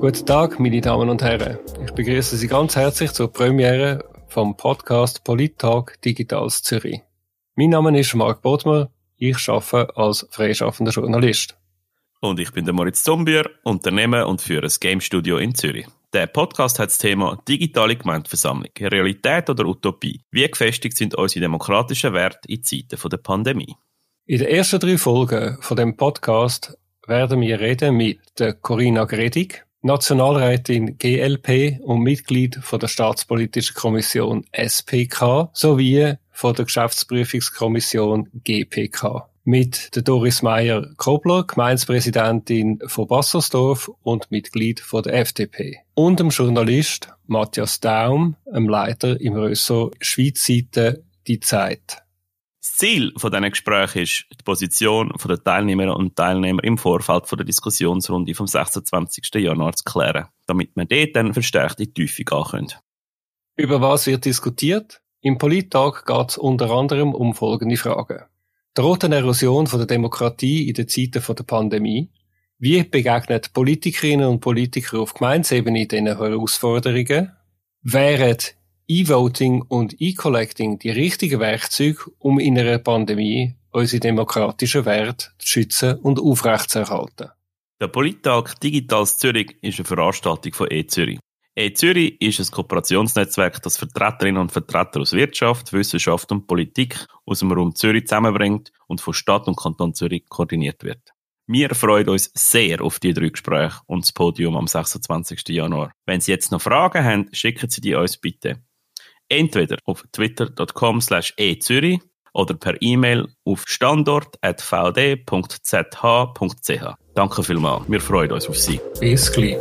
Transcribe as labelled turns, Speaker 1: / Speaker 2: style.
Speaker 1: Guten Tag, meine Damen und Herren. Ich begrüße Sie ganz herzlich zur Premiere vom Podcast Polit-Talk Digitals Zürich. Mein Name ist Marc Bodmer. Ich arbeite als freischaffender Journalist.
Speaker 2: Und ich bin der Moritz Zombier, Unternehmer und führe ein Game Studio in Zürich. Der Podcast hat das Thema digitale Gemeindeversammlung, Realität oder Utopie. Wie gefestigt sind unsere demokratischen Werte in Zeiten der Pandemie?
Speaker 1: In den ersten drei Folgen von dem Podcast werden wir reden mit der Corinna Gredig, Nationalrätin GLP und Mitglied von der Staatspolitischen Kommission SPK sowie von der Geschäftsprüfungskommission GPK. Mit der Doris Meyer-Kobler, Gemeindepräsidentin von Bassersdorf und Mitglied von der FDP. Und dem Journalist Matthias Daum, einem Leiter im Ressort Schweizseite Die Zeit.
Speaker 2: Das Ziel von diesen Gesprächen ist, die Position der Teilnehmerinnen und Teilnehmer im Vorfeld der Diskussionsrunde vom 26. Januar zu klären, damit man dort dann verstärkt in die Tiefe gehen können.
Speaker 1: Über was wird diskutiert? Im Polittag geht es unter anderem um folgende Fragen. Droht eine Erosion von der Demokratie in den Zeiten der Pandemie? Wie begegnet Politikerinnen und Politiker auf Gemeinsebene diesen Herausforderungen? Wären E-Voting und E-Collecting die richtigen Werkzeuge, um in einer Pandemie unsere demokratischen Werte zu schützen und aufrechtzuerhalten.
Speaker 2: Der Polittag Digitals Zürich ist eine Veranstaltung von E-Zürich. E-Zürich ist ein Kooperationsnetzwerk, das Vertreterinnen und Vertreter aus Wirtschaft, Wissenschaft und Politik aus dem Raum Zürich zusammenbringt und von Stadt und Kanton Zürich koordiniert wird. Wir freuen uns sehr auf die drei Gespräche und das Podium am 26. Januar. Wenn Sie jetzt noch Fragen haben, schicken Sie die uns bitte entweder auf twitter.com slash ezürich oder per E-Mail auf standort.vd.zh.ch. Danke vielmals, wir freuen uns auf Sie.
Speaker 1: Bis gleich.